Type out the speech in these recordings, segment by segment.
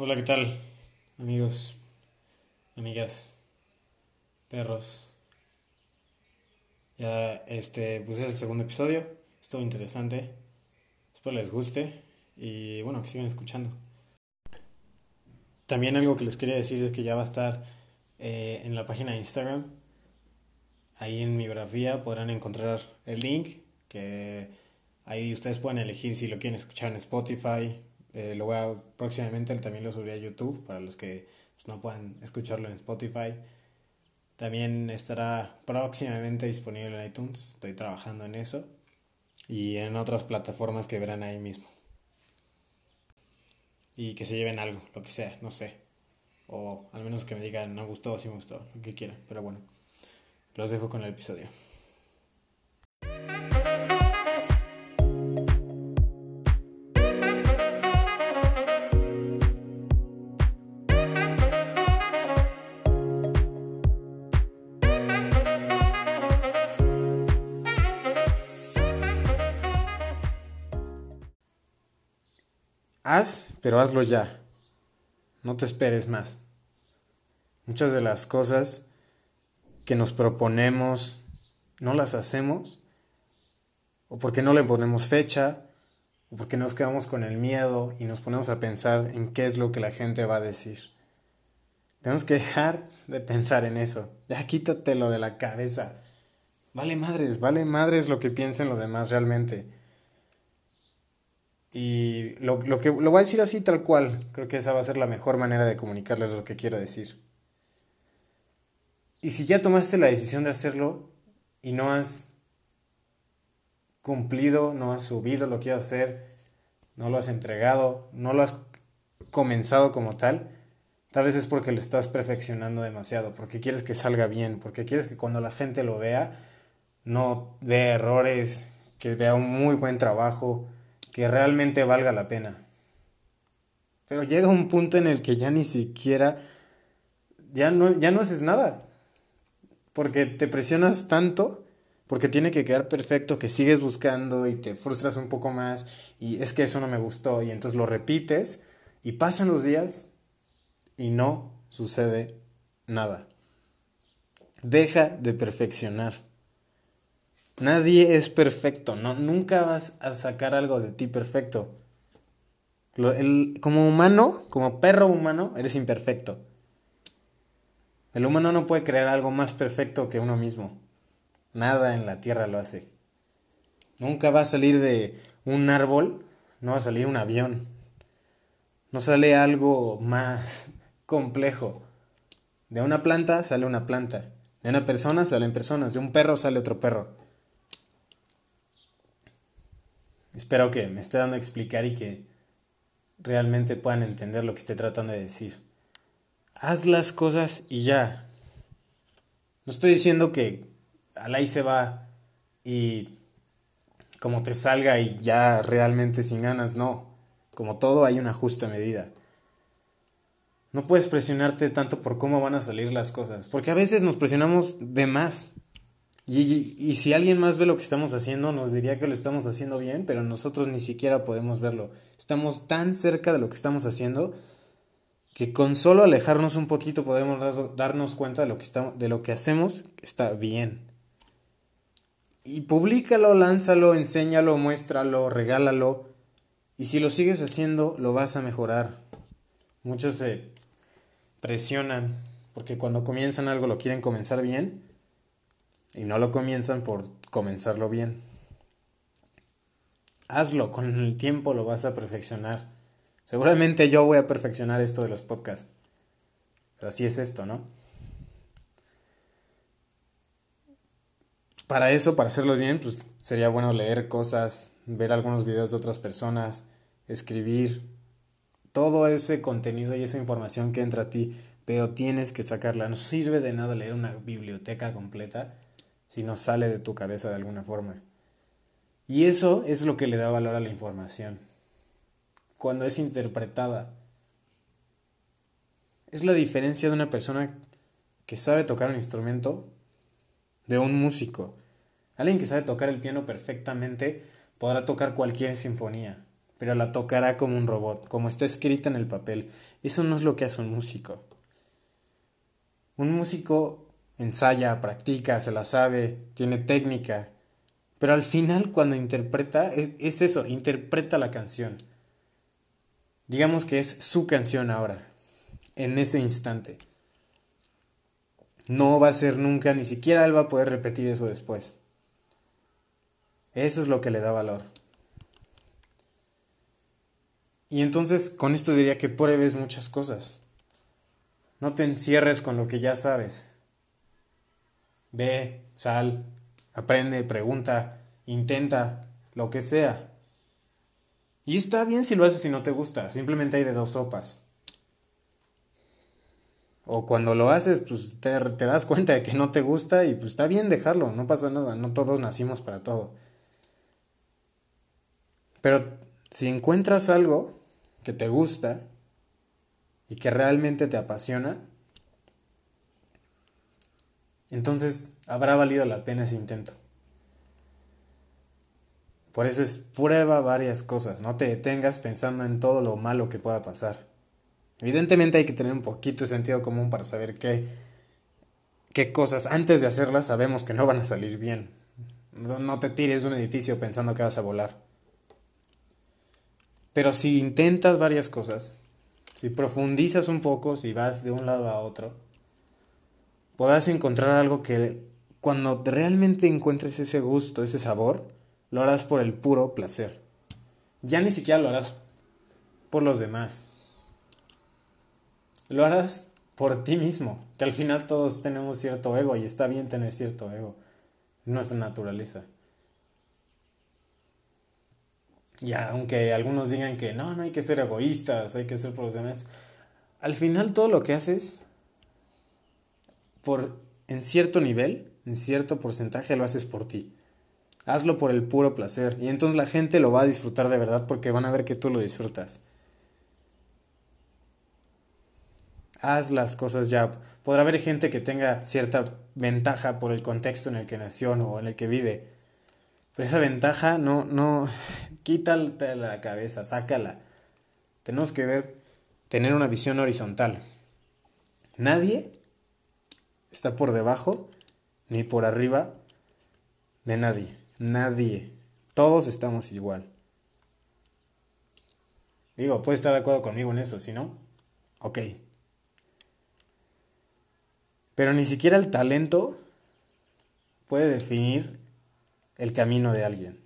Hola, ¿qué tal? Amigos, amigas, perros. Ya, este, pues es el segundo episodio. Estuvo interesante. Espero les guste y bueno, que sigan escuchando. También algo que les quería decir es que ya va a estar eh, en la página de Instagram. Ahí en mi biografía podrán encontrar el link que ahí ustedes pueden elegir si lo quieren escuchar en Spotify, eh, lo voy a, próximamente también lo subiré a YouTube para los que pues, no puedan escucharlo en Spotify. También estará próximamente disponible en iTunes. Estoy trabajando en eso. Y en otras plataformas que verán ahí mismo. Y que se lleven algo, lo que sea, no sé. O al menos que me digan, no gustó o sí me gustó, lo que quieran. Pero bueno, los dejo con el episodio. Haz, pero hazlo ya. No te esperes más. Muchas de las cosas que nos proponemos no las hacemos, o porque no le ponemos fecha, o porque nos quedamos con el miedo y nos ponemos a pensar en qué es lo que la gente va a decir. Tenemos que dejar de pensar en eso. Ya quítatelo de la cabeza. Vale madres, vale madres lo que piensen los demás realmente. Y lo, lo, que lo voy a decir así tal cual. Creo que esa va a ser la mejor manera de comunicarles lo que quiero decir. Y si ya tomaste la decisión de hacerlo y no has cumplido, no has subido lo que ibas a hacer, no lo has entregado, no lo has comenzado como tal, tal vez es porque lo estás perfeccionando demasiado, porque quieres que salga bien, porque quieres que cuando la gente lo vea no vea errores, que vea un muy buen trabajo, que realmente valga la pena. Pero llega un punto en el que ya ni siquiera, ya no, ya no haces nada. Porque te presionas tanto, porque tiene que quedar perfecto, que sigues buscando y te frustras un poco más y es que eso no me gustó y entonces lo repites y pasan los días y no sucede nada. Deja de perfeccionar. Nadie es perfecto, no, nunca vas a sacar algo de ti perfecto. como humano, como perro humano, eres imperfecto. El humano no puede crear algo más perfecto que uno mismo. Nada en la tierra lo hace. Nunca va a salir de un árbol, no va a salir un avión. No sale algo más complejo. De una planta sale una planta. De una persona salen personas. De un perro sale otro perro. Espero que me esté dando a explicar y que realmente puedan entender lo que estoy tratando de decir. Haz las cosas y ya. No estoy diciendo que al ahí se va y como te salga y ya realmente sin ganas, no. Como todo hay una justa medida. No puedes presionarte tanto por cómo van a salir las cosas, porque a veces nos presionamos de más. Y, si alguien más ve lo que estamos haciendo, nos diría que lo estamos haciendo bien, pero nosotros ni siquiera podemos verlo. Estamos tan cerca de lo que estamos haciendo que con solo alejarnos un poquito podemos darnos cuenta de lo que, estamos, de lo que hacemos está bien. Y públicalo, lánzalo, enséñalo, muéstralo, regálalo. Y si lo sigues haciendo, lo vas a mejorar. Muchos se presionan porque cuando comienzan algo lo quieren comenzar bien y no lo comienzan por comenzarlo bien. Hazlo, con el tiempo lo vas a perfeccionar. Seguramente yo voy a perfeccionar esto de los podcasts. Pero así es esto, ¿no? Para eso, para hacerlo bien, pues sería bueno leer cosas, ver algunos videos de otras personas, escribir, todo ese contenido y esa información que entra a ti, pero tienes que sacarla. No sirve de nada leer una biblioteca completa si no sale de tu cabeza de alguna forma. Y eso es lo que le da valor a la información, cuando es interpretada. Es la diferencia de una persona que sabe tocar un instrumento de un músico. Alguien que sabe tocar el piano perfectamente podrá tocar cualquier sinfonía, pero la tocará como un robot, como está escrita en el papel. Eso no es lo que hace un músico. Un músico ensaya, practica, se la sabe, tiene técnica, pero al final cuando interpreta, es, eso, interpreta la canción. Digamos que es su canción ahora, en ese instante. No va a ser nunca, ni siquiera él va a poder repetir eso después. Eso es lo que le da valor. Y entonces con esto diría que pruebes muchas cosas. No te encierres con lo que ya sabes. Ve, sal, aprende, pregunta, intenta, lo que sea. Y está bien si lo haces y no te gusta, simplemente hay de dos sopas. O cuando lo haces, pues te, te, das cuenta de que no te gusta y pues está bien dejarlo, no pasa nada, no todos nacimos para todo. Pero si encuentras algo que te gusta y que realmente te apasiona, entonces habrá valido la pena ese intento. Por eso es prueba varias cosas, no te detengas pensando en todo lo malo que pueda pasar. Evidentemente hay que tener un poquito de sentido común para saber qué, qué cosas antes de hacerlas sabemos que no van a salir bien. No, te tires de un edificio pensando que vas a volar. Pero si intentas varias cosas, si profundizas un poco, si vas de un lado a otro, podrás encontrar algo que cuando realmente encuentres ese gusto, ese sabor, lo harás por el puro placer. Ya ni siquiera lo harás por los demás. Lo harás por ti mismo, que al final todos tenemos cierto ego y está bien tener cierto ego. Es nuestra naturaleza. Y aunque algunos digan que no, no hay que ser egoístas, hay que ser por los demás, al final todo lo que haces por en cierto nivel, en cierto porcentaje lo haces por ti. Hazlo por el puro placer y entonces la gente lo va a disfrutar de verdad porque van a ver que tú lo disfrutas. Haz las cosas ya. Podrá haber gente que tenga cierta ventaja por el contexto en el que nació o en el que vive. Pero esa ventaja no, no, la cabeza, sácala. Tenemos que ver, tener una visión horizontal. Nadie está por debajo ni por arriba de nadie. Nadie. Todos estamos igual. Digo, puede estar de acuerdo conmigo en eso, si no, ok. Pero ni siquiera el talento puede definir el camino de alguien.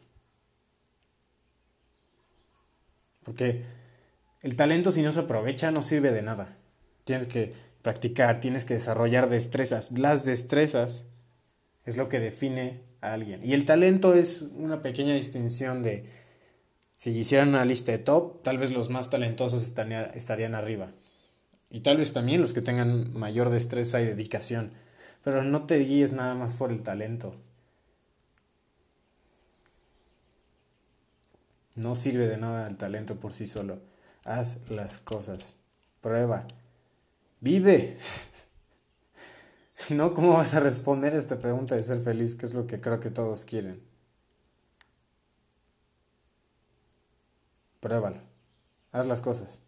Porque el talento si no se aprovecha no sirve de nada. Tienes que practicar, tienes que desarrollar destrezas. Las destrezas es lo que define a alguien. Y el talento es una pequeña distinción de, si hicieran una lista de top, tal vez los más talentosos estarían, estarían arriba. Y tal vez también los que tengan mayor destreza y dedicación. Pero no te guíes nada más por el talento. No sirve de nada el talento por sí solo. Haz las cosas. Prueba. Vive. si no, ¿cómo vas a responder esta pregunta de ser feliz, que es lo que creo que todos quieren? Pruébalo. Haz las cosas.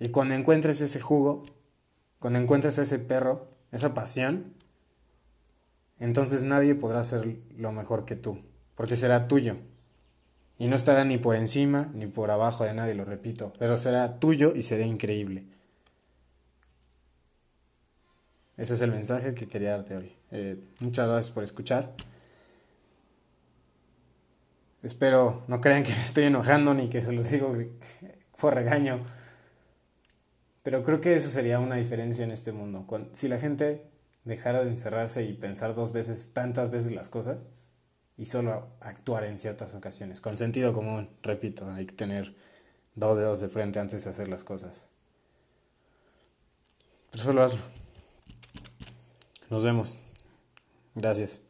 Y cuando encuentres ese jugo, cuando encuentres ese perro, esa pasión, entonces nadie podrá ser lo mejor que tú, porque será tuyo. Y no estará ni por encima ni por abajo de nadie, lo repito, pero será tuyo y será increíble. Ese es el mensaje que quería darte hoy. Eh, muchas gracias por escuchar. Espero no crean que me estoy enojando ni que se los digo por regaño. Pero creo que eso sería una diferencia en este mundo. si la gente dejara de encerrarse y pensar dos veces, tantas veces las cosas, y solo actuar en ciertas ocasiones. Con sentido común, repito, hay que tener dos dedos de frente antes de hacer las cosas. Pero solo hazlo. Nos vemos. Gracias.